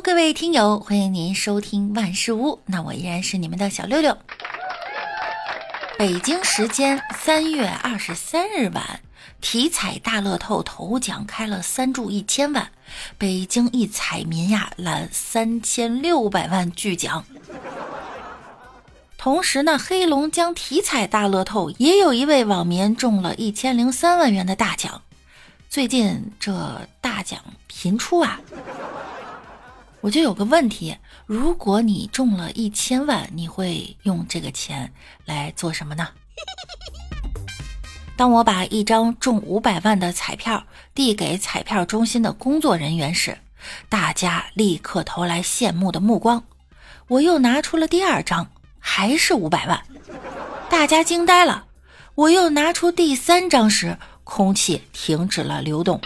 各位听友，欢迎您收听万事屋。那我依然是你们的小六六。北京时间三月二十三日晚，体彩大乐透头奖开了三注一千万，北京一彩民呀揽三千六百万巨奖。同时呢，黑龙江体彩大乐透也有一位网民中了一千零三万元的大奖。最近这大奖频出啊！我就有个问题：如果你中了一千万，你会用这个钱来做什么呢？当我把一张中五百万的彩票递给彩票中心的工作人员时，大家立刻投来羡慕的目光。我又拿出了第二张，还是五百万，大家惊呆了。我又拿出第三张时，空气停止了流动。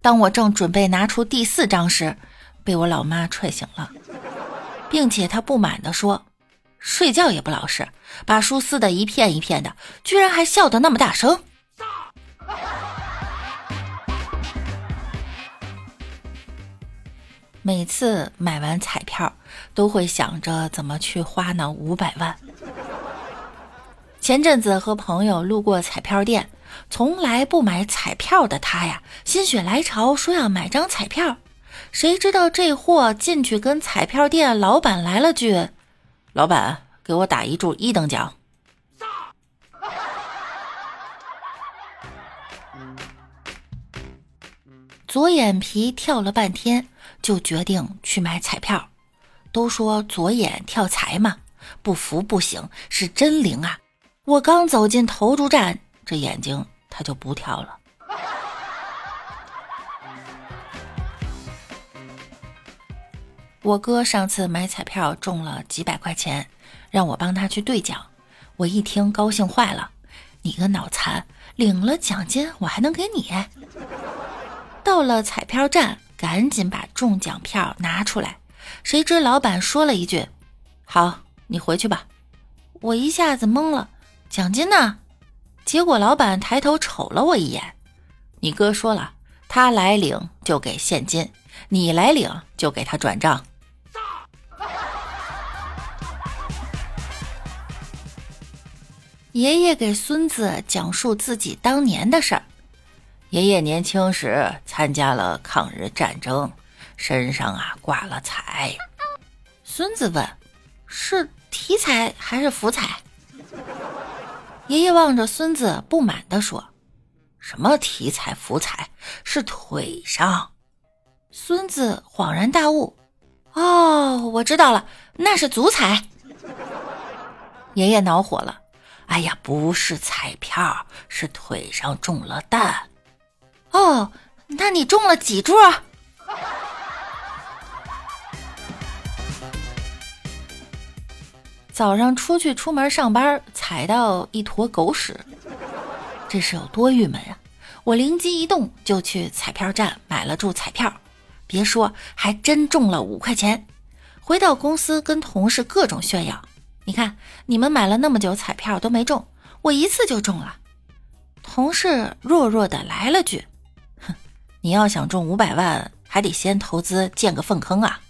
当我正准备拿出第四张时，被我老妈踹醒了，并且她不满地说：“睡觉也不老实，把书撕得一片一片的，居然还笑得那么大声。”每次买完彩票，都会想着怎么去花那五百万。前阵子和朋友路过彩票店，从来不买彩票的他呀，心血来潮说要买张彩票。谁知道这货进去跟彩票店老板来了句：“老板，给我打一注一等奖。”左眼皮跳了半天，就决定去买彩票。都说左眼跳财嘛，不服不行，是真灵啊！我刚走进投注站，这眼睛它就不跳了。我哥上次买彩票中了几百块钱，让我帮他去兑奖。我一听高兴坏了，你个脑残，领了奖金我还能给你？到了彩票站，赶紧把中奖票拿出来。谁知老板说了一句：“好，你回去吧。”我一下子懵了，奖金呢？结果老板抬头瞅了我一眼：“你哥说了，他来领就给现金，你来领就给他转账。”爷爷给孙子讲述自己当年的事儿。爷爷年轻时参加了抗日战争，身上啊挂了彩。孙子问：“是体彩还是福彩？”爷爷望着孙子，不满地说：“什么体彩福彩？是腿上。”孙子恍然大悟：“哦，我知道了，那是足彩。”爷爷恼火了。哎呀，不是彩票，是腿上中了弹。哦，那你中了几注？早上出去出门上班，踩到一坨狗屎，这是有多郁闷啊！我灵机一动，就去彩票站买了注彩票。别说，还真中了五块钱。回到公司，跟同事各种炫耀。你看，你们买了那么久彩票都没中，我一次就中了。同事弱弱的来了句：“哼，你要想中五百万，还得先投资建个粪坑啊！”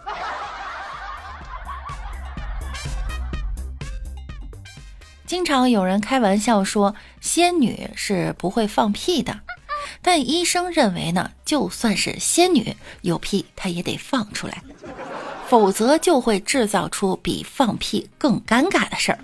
经常有人开玩笑说，仙女是不会放屁的，但医生认为呢，就算是仙女有屁，她也得放出来。否则就会制造出比放屁更尴尬的事儿。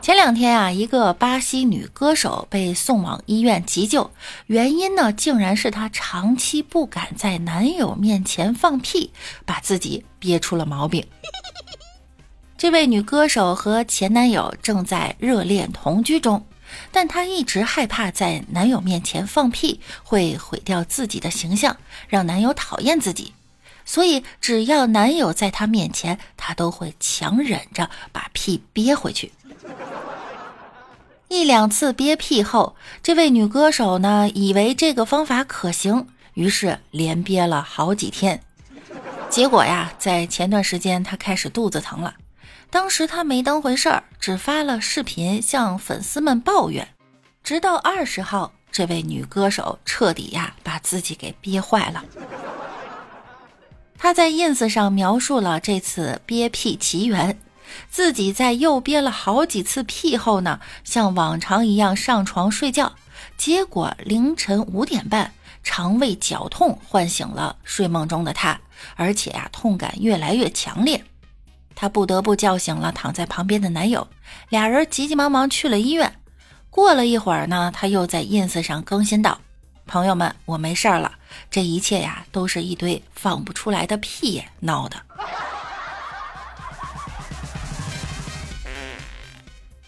前两天啊，一个巴西女歌手被送往医院急救，原因呢，竟然是她长期不敢在男友面前放屁，把自己憋出了毛病。这位女歌手和前男友正在热恋同居中，但她一直害怕在男友面前放屁会毁掉自己的形象，让男友讨厌自己。所以，只要男友在她面前，她都会强忍着把屁憋回去。一两次憋屁后，这位女歌手呢，以为这个方法可行，于是连憋了好几天。结果呀，在前段时间，她开始肚子疼了。当时她没当回事儿，只发了视频向粉丝们抱怨。直到二十号，这位女歌手彻底呀，把自己给憋坏了。他在 ins 上描述了这次憋屁奇缘。自己在又憋了好几次屁后呢，像往常一样上床睡觉，结果凌晨五点半，肠胃绞痛唤醒了睡梦中的他，而且呀，痛感越来越强烈，他不得不叫醒了躺在旁边的男友，俩人急急忙忙去了医院。过了一会儿呢，他又在 ins 上更新道：“朋友们，我没事儿了，这一切呀，都是一堆放不出来的屁闹的。”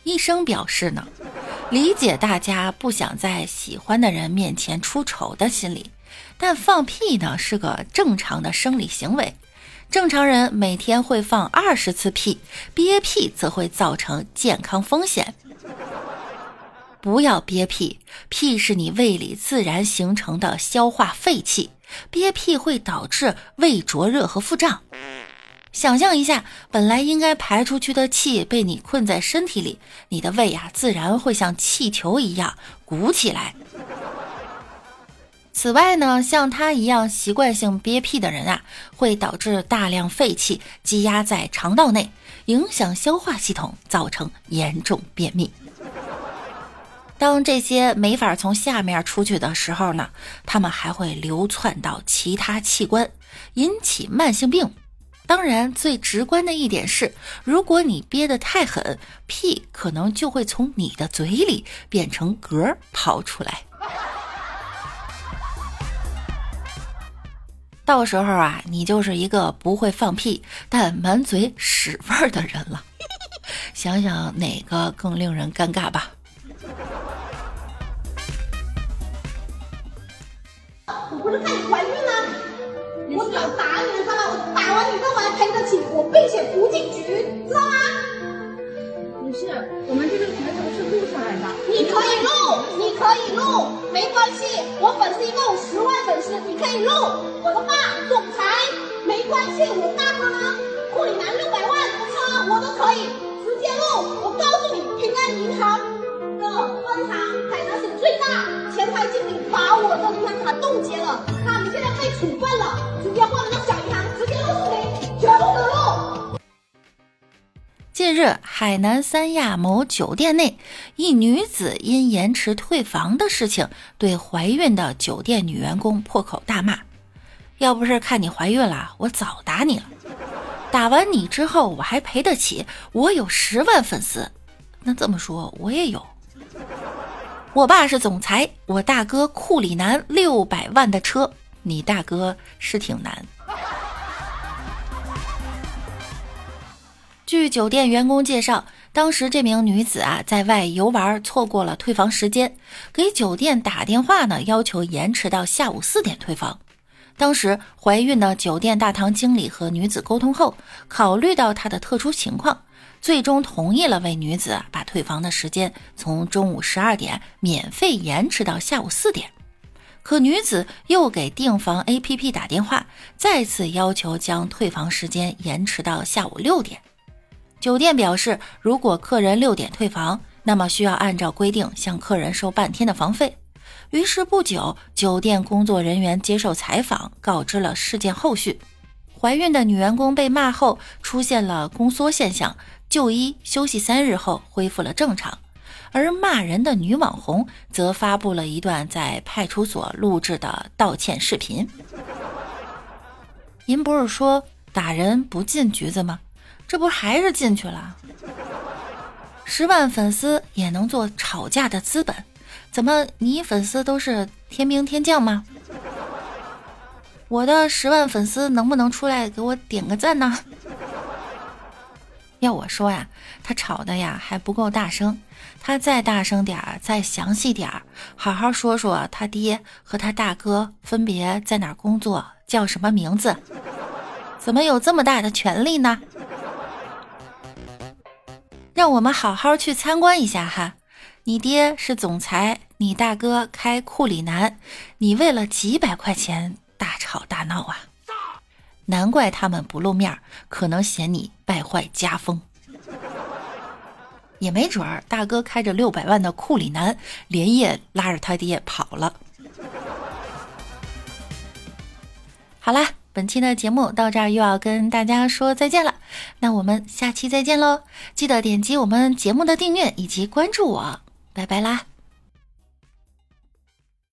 医生表示呢，理解大家不想在喜欢的人面前出丑的心理，但放屁呢是个正常的生理行为。正常人每天会放二十次屁，憋屁则会造成健康风险。不要憋屁，屁是你胃里自然形成的消化废气，憋屁会导致胃灼热和腹胀。想象一下，本来应该排出去的气被你困在身体里，你的胃呀自然会像气球一样鼓起来。此外呢，像他一样习惯性憋屁的人啊，会导致大量废气积压在肠道内，影响消化系统，造成严重便秘。当这些没法从下面出去的时候呢，他们还会流窜到其他器官，引起慢性病。当然，最直观的一点是，如果你憋得太狠，屁可能就会从你的嘴里变成嗝跑出来。到时候啊，你就是一个不会放屁但满嘴屎味儿的人了。想想哪个更令人尴尬吧？不是看你怀孕了，我想打你，知道吗？我打完你，我还赔得起，我并且不进局，知道吗？女士，我们这个抬头是录下来的。你可以录，你可以录，没关系。我粉丝一共十万粉丝，你可以录。我的爸总裁，没关系。我大哥呢？库里南六百万日，海南三亚某酒店内，一女子因延迟退房的事情，对怀孕的酒店女员工破口大骂：“要不是看你怀孕了，我早打你了。打完你之后，我还赔得起，我有十万粉丝。那这么说，我也有。我爸是总裁，我大哥库里南六百万的车，你大哥是挺难。”据酒店员工介绍，当时这名女子啊在外游玩，错过了退房时间，给酒店打电话呢，要求延迟到下午四点退房。当时怀孕的酒店大堂经理和女子沟通后，考虑到她的特殊情况，最终同意了为女子把退房的时间从中午十二点免费延迟到下午四点。可女子又给订房 APP 打电话，再次要求将退房时间延迟到下午六点。酒店表示，如果客人六点退房，那么需要按照规定向客人收半天的房费。于是不久，酒店工作人员接受采访，告知了事件后续。怀孕的女员工被骂后出现了宫缩现象，就医休息三日后恢复了正常。而骂人的女网红则发布了一段在派出所录制的道歉视频。您不是说打人不进局子吗？这不还是进去了？十万粉丝也能做吵架的资本？怎么你粉丝都是天兵天将吗？我的十万粉丝能不能出来给我点个赞呢？要我说呀，他吵的呀还不够大声，他再大声点儿，再详细点儿，好好说说他爹和他大哥分别在哪工作，叫什么名字，怎么有这么大的权利呢？让我们好好去参观一下哈。你爹是总裁，你大哥开库里南，你为了几百块钱大吵大闹啊！难怪他们不露面，可能嫌你败坏家风。也没准儿，大哥开着六百万的库里南，连夜拉着他爹跑了。好啦。本期的节目到这儿又要跟大家说再见了，那我们下期再见喽！记得点击我们节目的订阅以及关注我，拜拜啦！